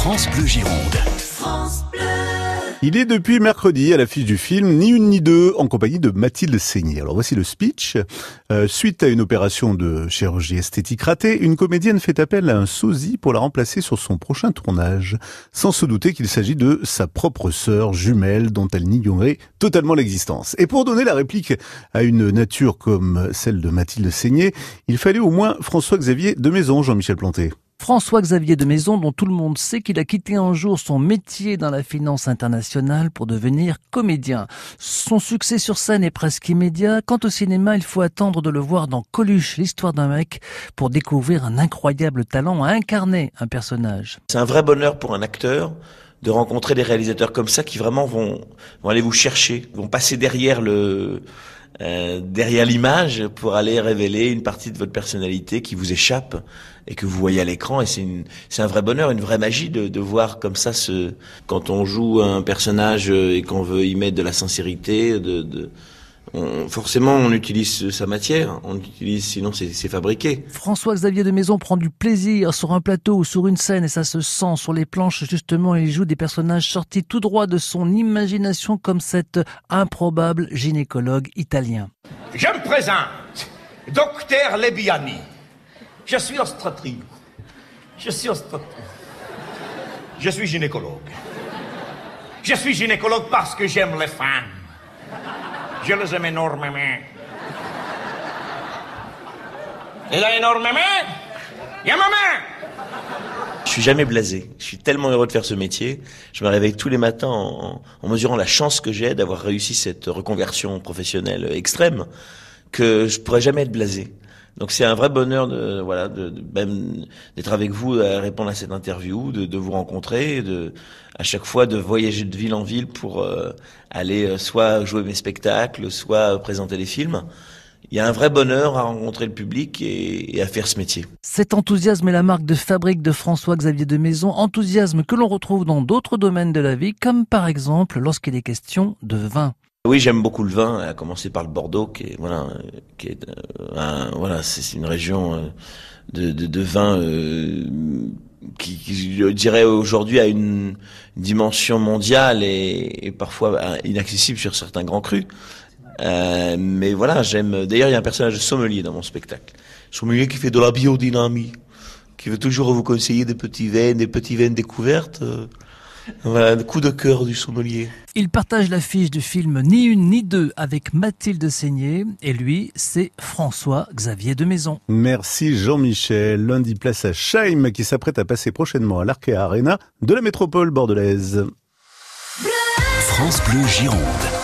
France Bleu Gironde. Il est depuis mercredi à l'affiche du film Ni une ni deux en compagnie de Mathilde Seigné. Alors voici le speech. Euh, suite à une opération de chirurgie esthétique ratée, une comédienne fait appel à un sosie pour la remplacer sur son prochain tournage, sans se douter qu'il s'agit de sa propre sœur jumelle dont elle n'ignorait totalement l'existence. Et pour donner la réplique à une nature comme celle de Mathilde Seigné, il fallait au moins François-Xavier de Maison, Jean-Michel Planté. François-Xavier de Maison, dont tout le monde sait qu'il a quitté un jour son métier dans la finance internationale pour devenir comédien. Son succès sur scène est presque immédiat. Quant au cinéma, il faut attendre de le voir dans Coluche, l'histoire d'un mec, pour découvrir un incroyable talent à incarner un personnage. C'est un vrai bonheur pour un acteur de rencontrer des réalisateurs comme ça qui vraiment vont, vont aller vous chercher, vont passer derrière le, euh, derrière l'image pour aller révéler une partie de votre personnalité qui vous échappe et que vous voyez à l'écran. Et c'est c'est un vrai bonheur, une vraie magie de, de voir comme ça ce, quand on joue un personnage et qu'on veut y mettre de la sincérité, de, de on, forcément, on utilise sa matière. On utilise, sinon c'est fabriqué. François-Xavier de Maison prend du plaisir sur un plateau ou sur une scène et ça se sent sur les planches. Justement, il joue des personnages sortis tout droit de son imagination comme cet improbable gynécologue italien. Je me présente, docteur Lebiani. Je suis obstétrique. Je suis obstétrique. Je suis gynécologue. Je suis gynécologue parce que j'aime les femmes. Je les aime énormément. Et là, énormément, il y a ma main. Je suis jamais blasé. Je suis tellement heureux de faire ce métier. Je me réveille tous les matins en, en mesurant la chance que j'ai d'avoir réussi cette reconversion professionnelle extrême que je pourrais jamais être blasé. Donc c'est un vrai bonheur de voilà même d'être avec vous à répondre à cette interview, de, de, vous rencontrer, de à chaque fois de voyager de ville en ville pour euh, aller euh, soit jouer mes spectacles, soit présenter les films. Il y a un vrai bonheur à rencontrer le public et, et à faire ce métier. Cet enthousiasme est la marque de fabrique de François-Xavier de Maison, enthousiasme que l'on retrouve dans d'autres domaines de la vie, comme par exemple lorsqu'il est question de vin. Oui, j'aime beaucoup le vin, à commencer par le Bordeaux, qui est voilà, qui est euh, voilà, c'est une région euh, de, de, de vin euh, qui, qui, je dirais aujourd'hui, a une dimension mondiale et, et, parfois inaccessible sur certains grands crus. Euh, mais voilà, j'aime. D'ailleurs, il y a un personnage de sommelier dans mon spectacle. Sommelier qui fait de la biodynamie, qui veut toujours vous conseiller des petits vins, des petits vins découvertes. Voilà, le coup de cœur du sommelier. Il partage l'affiche du film Ni une ni deux avec Mathilde Seigné et lui, c'est François-Xavier de Maison. Merci Jean-Michel. Lundi, place à Scheim qui s'apprête à passer prochainement à l'Arkea Arena de la métropole bordelaise. France Bleu Gironde.